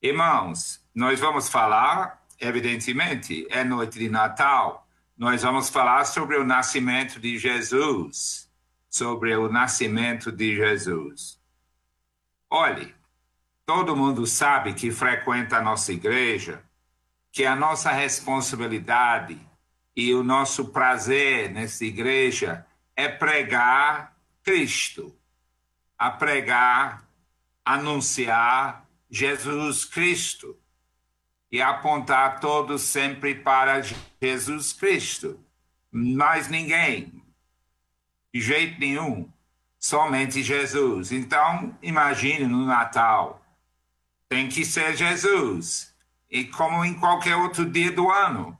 Irmãos, nós vamos falar, evidentemente, é noite de Natal, nós vamos falar sobre o nascimento de Jesus. Sobre o nascimento de Jesus. Olhe, todo mundo sabe que frequenta a nossa igreja que a nossa responsabilidade e o nosso prazer nessa igreja é pregar Cristo, a pregar, anunciar Jesus Cristo e apontar todos sempre para Jesus Cristo. Mais ninguém, de jeito nenhum, somente Jesus. Então, imagine no Natal, tem que ser Jesus. E como em qualquer outro dia do ano,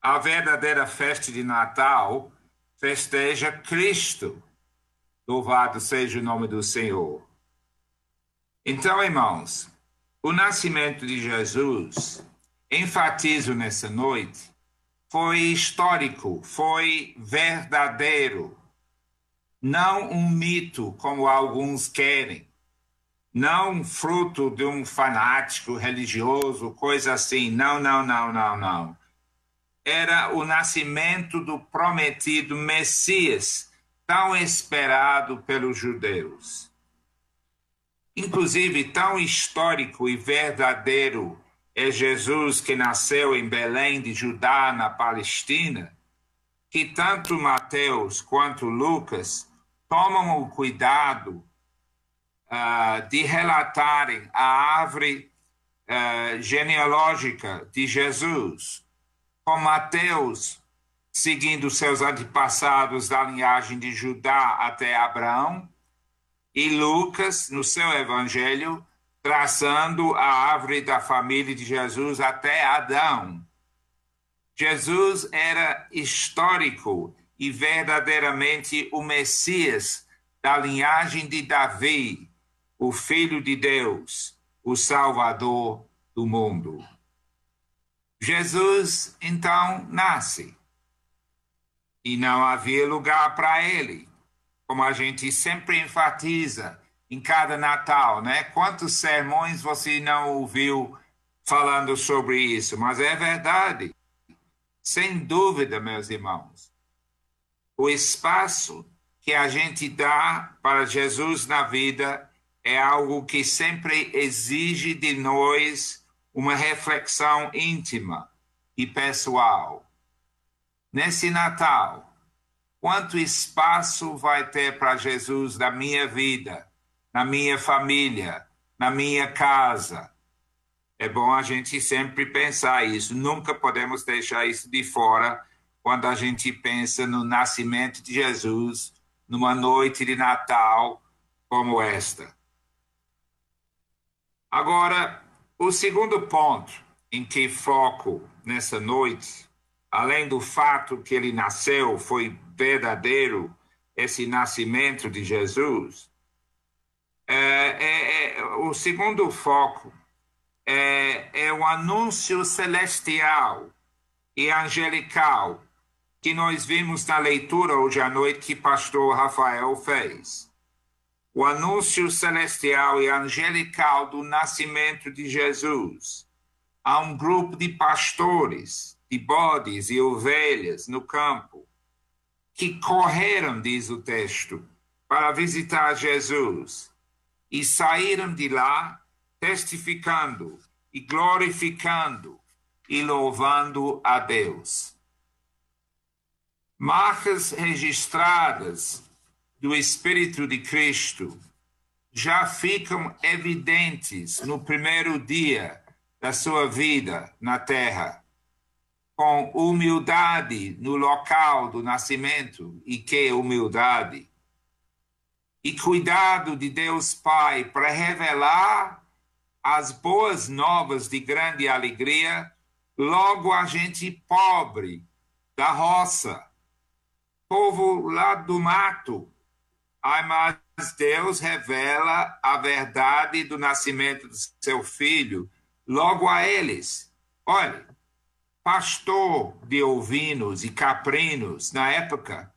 a verdadeira festa de Natal festeja Cristo. Louvado seja o nome do Senhor. Então, irmãos, o nascimento de Jesus, enfatizo nessa noite, foi histórico, foi verdadeiro, não um mito como alguns querem, não fruto de um fanático religioso, coisa assim. Não, não, não, não, não. Era o nascimento do prometido Messias, tão esperado pelos judeus inclusive tão histórico e verdadeiro é Jesus que nasceu em Belém de Judá, na Palestina, que tanto Mateus quanto Lucas tomam o cuidado uh, de relatarem a árvore uh, genealógica de Jesus, com Mateus seguindo seus antepassados da linhagem de Judá até Abraão, e Lucas, no seu evangelho, traçando a árvore da família de Jesus até Adão. Jesus era histórico e verdadeiramente o Messias da linhagem de Davi, o Filho de Deus, o Salvador do mundo. Jesus então nasce e não havia lugar para ele como a gente sempre enfatiza em cada Natal, né? Quantos sermões você não ouviu falando sobre isso? Mas é verdade. Sem dúvida, meus irmãos. O espaço que a gente dá para Jesus na vida é algo que sempre exige de nós uma reflexão íntima e pessoal. Nesse Natal, Quanto espaço vai ter para Jesus na minha vida, na minha família, na minha casa? É bom a gente sempre pensar isso. Nunca podemos deixar isso de fora quando a gente pensa no nascimento de Jesus numa noite de Natal como esta. Agora, o segundo ponto em que foco nessa noite, além do fato que ele nasceu, foi verdadeiro esse nascimento de Jesus, é, é, é, o segundo foco é, é o anúncio celestial e angelical que nós vimos na leitura hoje à noite que pastor Rafael fez. O anúncio celestial e angelical do nascimento de Jesus a um grupo de pastores, de bodes e ovelhas no campo, que correram, diz o texto, para visitar Jesus e saíram de lá testificando e glorificando e louvando a Deus. Marcas registradas do Espírito de Cristo já ficam evidentes no primeiro dia da sua vida na terra com humildade no local do nascimento, e que humildade, e cuidado de Deus Pai para revelar as boas novas de grande alegria, logo a gente pobre da roça, povo lá do mato. Ai, mas Deus revela a verdade do nascimento do seu filho logo a eles. Olha, pastor de ovinos e caprinos na época,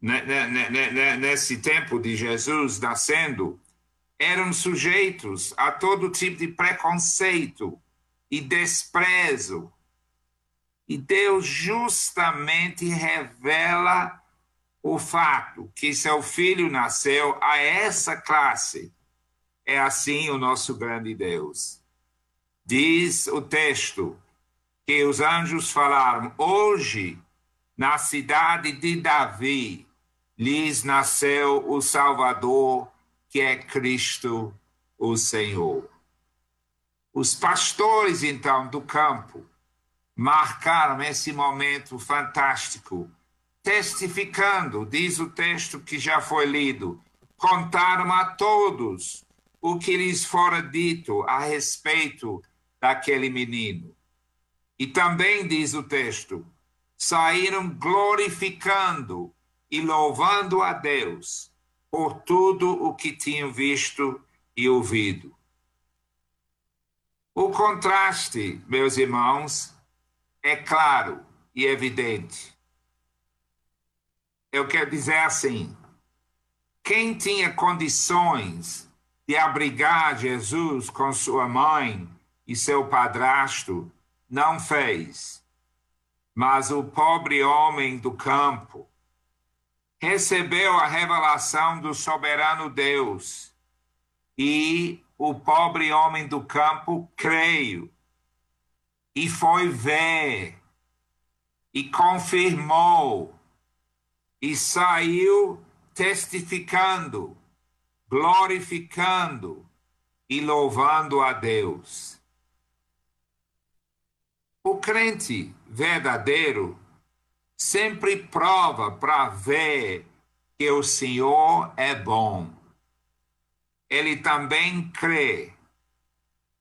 né, né, né, nesse tempo de Jesus nascendo, eram sujeitos a todo tipo de preconceito e desprezo. E Deus justamente revela o fato que seu filho nasceu a essa classe. É assim o nosso grande Deus. Diz o texto que os anjos falaram: hoje, na cidade de Davi, lhes nasceu o Salvador, que é Cristo, o Senhor. Os pastores, então, do campo, marcaram esse momento fantástico testificando, diz o texto que já foi lido, contaram a todos o que lhes fora dito a respeito daquele menino. E também diz o texto, saíram glorificando e louvando a Deus por tudo o que tinham visto e ouvido. O contraste, meus irmãos, é claro e evidente eu quero dizer assim: quem tinha condições de abrigar Jesus com sua mãe e seu padrasto não fez. Mas o pobre homem do campo recebeu a revelação do soberano Deus e o pobre homem do campo creio e foi ver e confirmou e saiu testificando, glorificando e louvando a Deus. O crente verdadeiro sempre prova para ver que o Senhor é bom. Ele também crê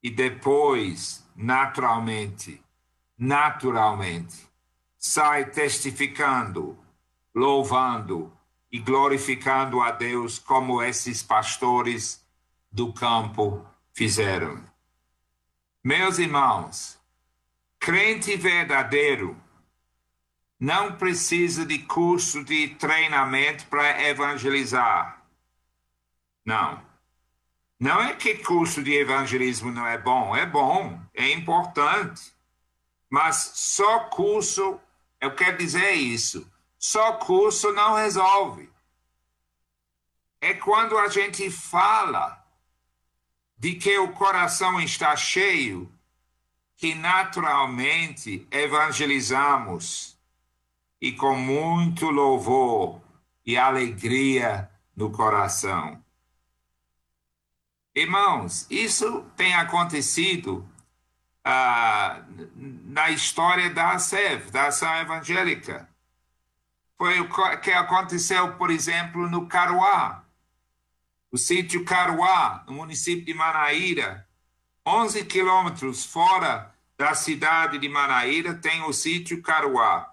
e depois, naturalmente, naturalmente, sai testificando louvando e glorificando a Deus como esses pastores do campo fizeram. Meus irmãos, crente verdadeiro não precisa de curso de treinamento para evangelizar. Não. Não é que curso de evangelismo não é bom, é bom, é importante. Mas só curso, eu quero dizer isso, só curso não resolve. É quando a gente fala de que o coração está cheio que naturalmente evangelizamos e com muito louvor e alegria no coração. Irmãos, isso tem acontecido ah, na história da ASEV, da Ação Evangélica. Foi o que aconteceu, por exemplo, no Caruá. O sítio Caruá, no município de Manaíra, 11 quilômetros fora da cidade de Manaíra, tem o sítio Caruá.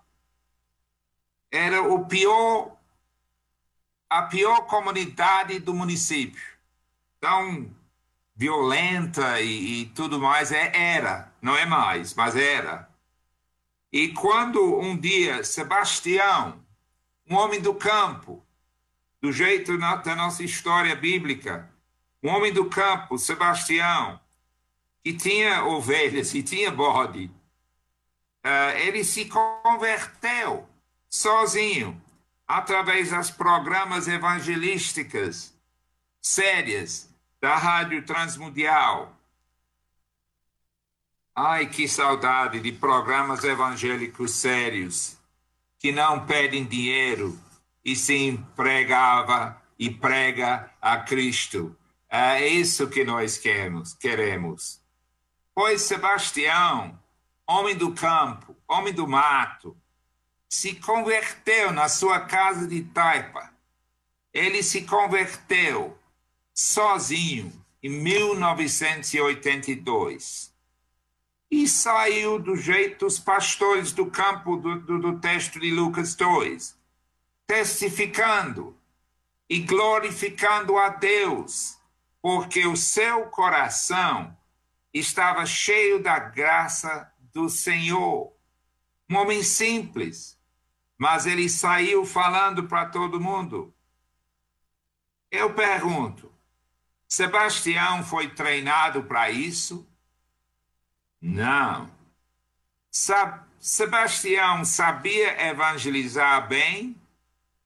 Era o pior, a pior comunidade do município. Tão violenta e, e tudo mais, é, era, não é mais, mas era. E quando um dia Sebastião, um homem do campo, do jeito da nossa história bíblica, um homem do campo, Sebastião, que tinha ovelhas e tinha bode, uh, ele se converteu sozinho através das programas evangelísticas sérias da Rádio Transmundial. Ai, que saudade de programas evangélicos sérios que não pedem dinheiro e sim pregava e prega a Cristo. É isso que nós queremos, queremos. Pois Sebastião, homem do campo, homem do mato, se converteu na sua casa de Taipa. Ele se converteu sozinho em 1982 e saiu do jeito dos pastores do campo do, do, do texto de Lucas 2, testificando e glorificando a Deus, porque o seu coração estava cheio da graça do Senhor. Um homem simples, mas ele saiu falando para todo mundo. Eu pergunto: Sebastião foi treinado para isso? Não. Sebastião sabia evangelizar bem?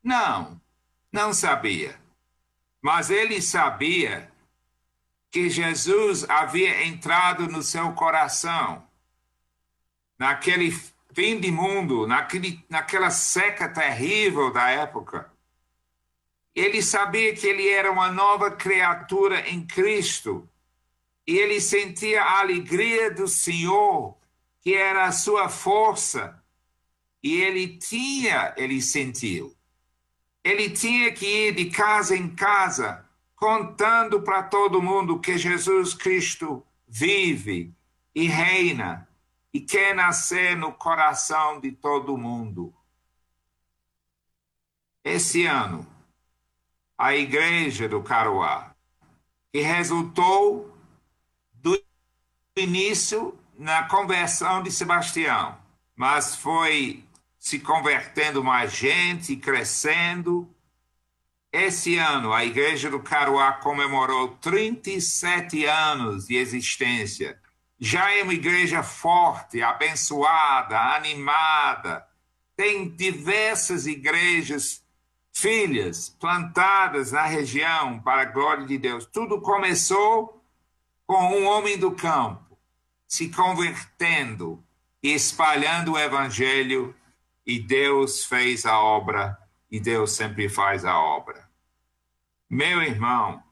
Não, não sabia. Mas ele sabia que Jesus havia entrado no seu coração, naquele fim de mundo, naquele, naquela seca terrível da época. Ele sabia que ele era uma nova criatura em Cristo e ele sentia a alegria do Senhor, que era a sua força, e ele tinha, ele sentiu. Ele tinha que ir de casa em casa, contando para todo mundo que Jesus Cristo vive e reina e quer nascer no coração de todo mundo. Esse ano, a Igreja do Caruá, que resultou do início na conversão de Sebastião, mas foi se convertendo mais gente, crescendo. Esse ano, a Igreja do Caruá comemorou 37 anos de existência. Já é uma igreja forte, abençoada, animada. Tem diversas igrejas filhas plantadas na região para a glória de Deus. Tudo começou com um homem do campo se convertendo e espalhando o evangelho e Deus fez a obra e Deus sempre faz a obra. Meu irmão,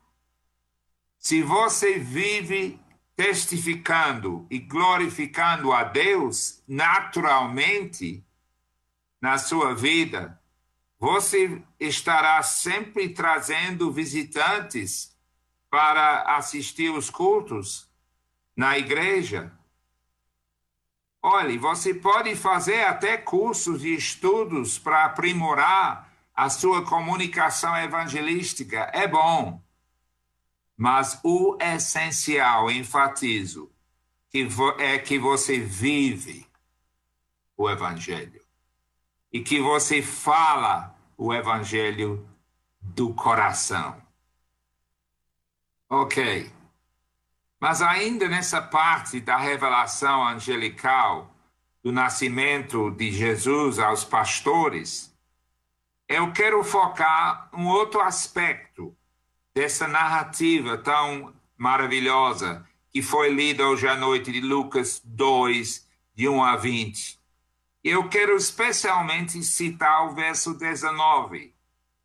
se você vive testificando e glorificando a Deus naturalmente na sua vida, você estará sempre trazendo visitantes para assistir os cultos na igreja Olhe, você pode fazer até cursos e estudos para aprimorar a sua comunicação evangelística. É bom. Mas o essencial, enfatizo, é que você vive o evangelho e que você fala o evangelho do coração. Ok. Mas ainda nessa parte da revelação angelical do nascimento de Jesus aos pastores, eu quero focar um outro aspecto dessa narrativa tão maravilhosa que foi lida hoje à noite de Lucas 2, de 1 a 20. Eu quero especialmente citar o verso 19,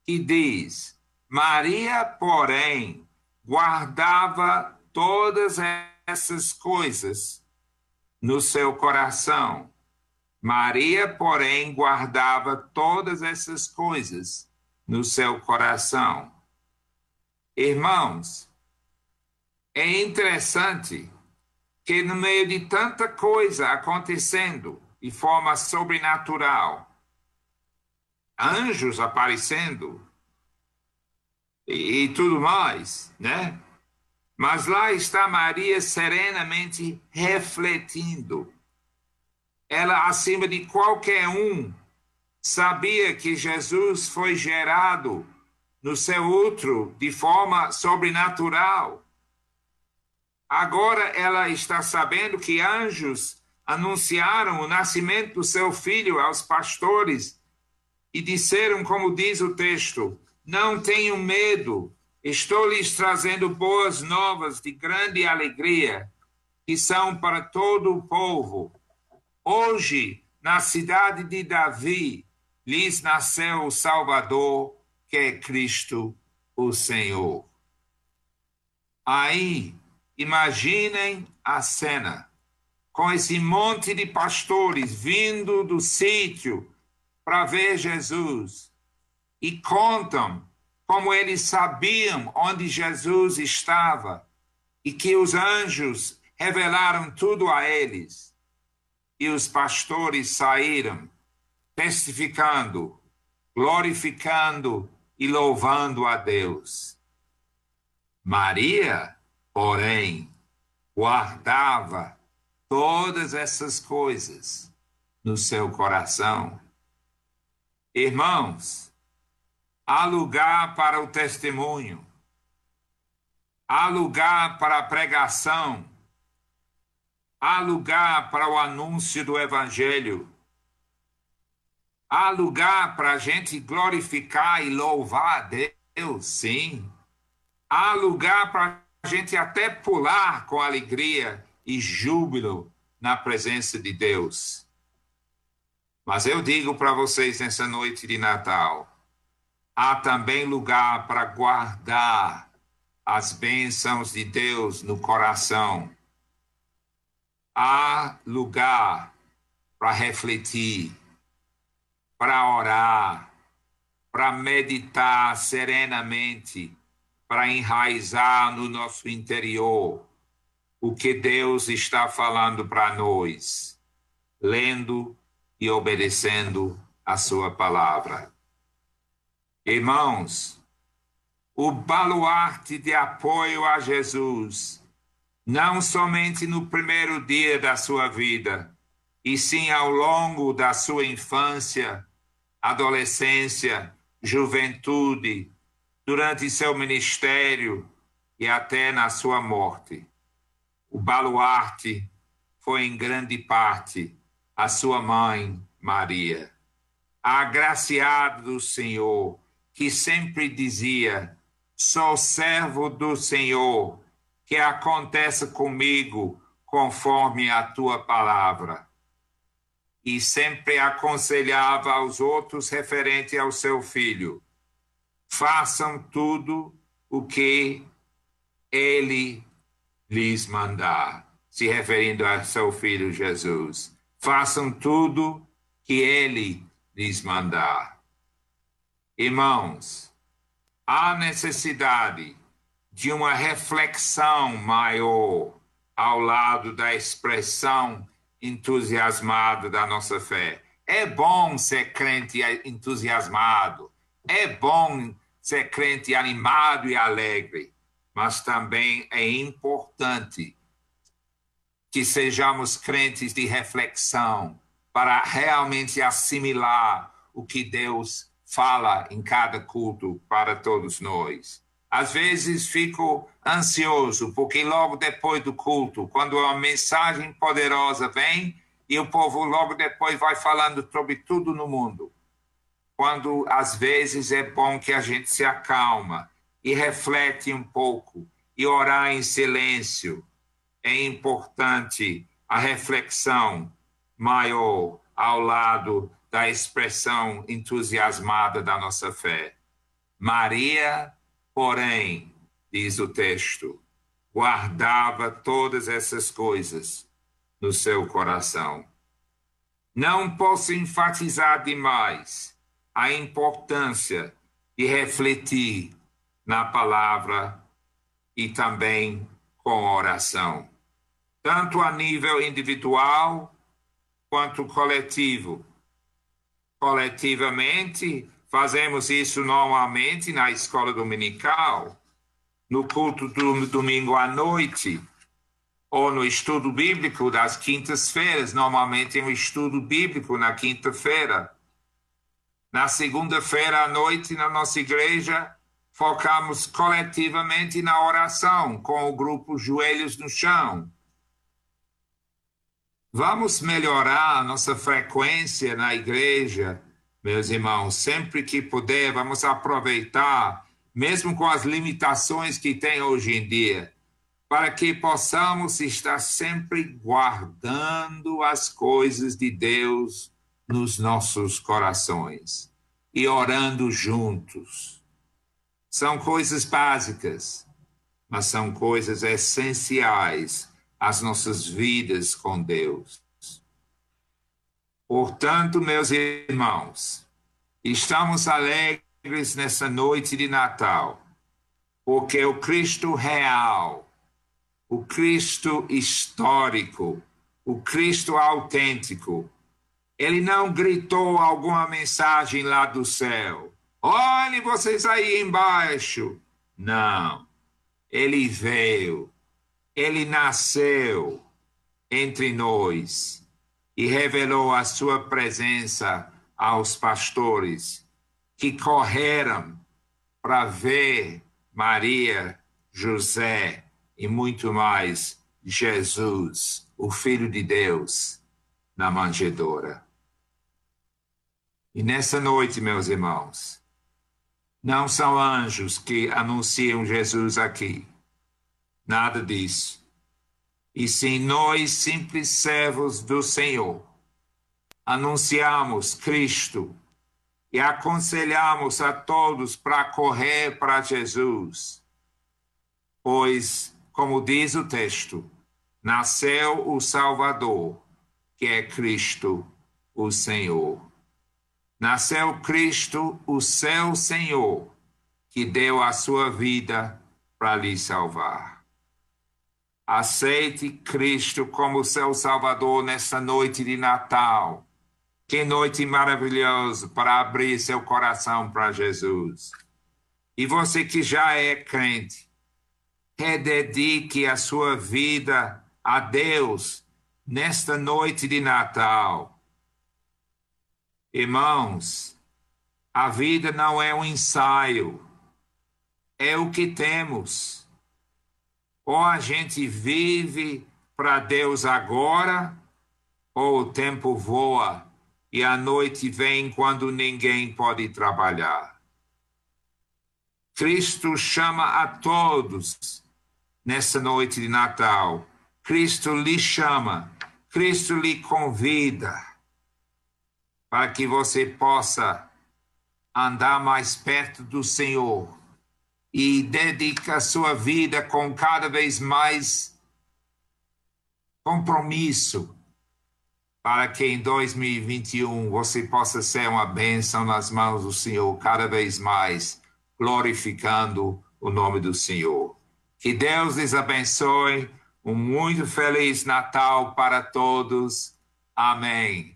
que diz: Maria, porém, guardava todas essas coisas no seu coração. Maria, porém, guardava todas essas coisas no seu coração. Irmãos, é interessante que no meio de tanta coisa acontecendo de forma sobrenatural, anjos aparecendo e, e tudo mais, né? Mas lá está Maria serenamente refletindo. Ela, acima de qualquer um, sabia que Jesus foi gerado no seu útero de forma sobrenatural. Agora ela está sabendo que anjos anunciaram o nascimento do seu filho aos pastores e disseram, como diz o texto: Não tenham medo, Estou lhes trazendo boas novas de grande alegria, que são para todo o povo. Hoje, na cidade de Davi, lhes nasceu o Salvador, que é Cristo, o Senhor. Aí, imaginem a cena, com esse monte de pastores vindo do sítio para ver Jesus e contam como eles sabiam onde Jesus estava e que os anjos revelaram tudo a eles. E os pastores saíram testificando, glorificando e louvando a Deus. Maria, porém, guardava todas essas coisas no seu coração. Irmãos, há lugar para o testemunho, há lugar para a pregação, há lugar para o anúncio do Evangelho, há lugar para a gente glorificar e louvar a Deus, sim. Há lugar para a gente até pular com alegria e júbilo na presença de Deus. Mas eu digo para vocês nessa noite de Natal: há também lugar para guardar as bênçãos de Deus no coração. Há lugar para refletir, para orar, para meditar serenamente, para enraizar no nosso interior o que Deus está falando para nós, lendo e obedecendo a sua palavra. Irmãos, o baluarte de apoio a Jesus, não somente no primeiro dia da sua vida, e sim ao longo da sua infância, adolescência, juventude, durante seu ministério e até na sua morte. O baluarte foi em grande parte a sua mãe, Maria, a agraciada do Senhor, que sempre dizia: Sou servo do Senhor, que aconteça comigo conforme a tua palavra. E sempre aconselhava aos outros referente ao seu filho: façam tudo o que ele lhes mandar, se referindo a seu filho Jesus. Façam tudo que ele lhes mandar. Irmãos, há necessidade de uma reflexão maior ao lado da expressão entusiasmada da nossa fé. É bom ser crente entusiasmado, é bom ser crente animado e alegre, mas também é importante que sejamos crentes de reflexão para realmente assimilar o que Deus fala em cada culto para todos nós. Às vezes fico ansioso, porque logo depois do culto, quando uma mensagem poderosa vem, e o povo logo depois vai falando sobre tudo no mundo. Quando às vezes é bom que a gente se acalma e reflete um pouco e orar em silêncio. É importante a reflexão maior ao lado da expressão entusiasmada da nossa fé. Maria, porém, diz o texto, guardava todas essas coisas no seu coração. Não posso enfatizar demais a importância de refletir na palavra e também com oração, tanto a nível individual quanto coletivo. Coletivamente, fazemos isso normalmente na escola dominical, no culto do domingo à noite, ou no estudo bíblico das quintas-feiras. Normalmente é um estudo bíblico na quinta-feira. Na segunda-feira à noite, na nossa igreja, focamos coletivamente na oração, com o grupo Joelhos no Chão. Vamos melhorar a nossa frequência na igreja, meus irmãos, sempre que puder, vamos aproveitar, mesmo com as limitações que tem hoje em dia, para que possamos estar sempre guardando as coisas de Deus nos nossos corações e orando juntos são coisas básicas, mas são coisas essenciais às nossas vidas com Deus. Portanto, meus irmãos, estamos alegres nessa noite de Natal, porque o Cristo real, o Cristo histórico, o Cristo autêntico, ele não gritou alguma mensagem lá do céu Olhem vocês aí embaixo. Não. Ele veio, ele nasceu entre nós e revelou a sua presença aos pastores que correram para ver Maria José e muito mais Jesus, o Filho de Deus, na manjedoura. E nessa noite, meus irmãos, não são anjos que anunciam Jesus aqui. Nada disso. E sim nós, simples servos do Senhor, anunciamos Cristo e aconselhamos a todos para correr para Jesus. Pois, como diz o texto, nasceu o Salvador, que é Cristo, o Senhor. Nasceu Cristo, o seu Senhor, que deu a sua vida para lhe salvar. Aceite Cristo como seu Salvador nessa noite de Natal. Que noite maravilhosa para abrir seu coração para Jesus. E você que já é crente, rededique a sua vida a Deus nesta noite de Natal Irmãos, a vida não é um ensaio, é o que temos. Ou a gente vive para Deus agora, ou o tempo voa e a noite vem quando ninguém pode trabalhar. Cristo chama a todos nessa noite de Natal. Cristo lhe chama, Cristo lhe convida para que você possa andar mais perto do Senhor e dedica sua vida com cada vez mais compromisso para que em 2021 você possa ser uma bênção nas mãos do Senhor cada vez mais, glorificando o nome do Senhor. Que Deus lhes abençoe. Um muito feliz Natal para todos. Amém.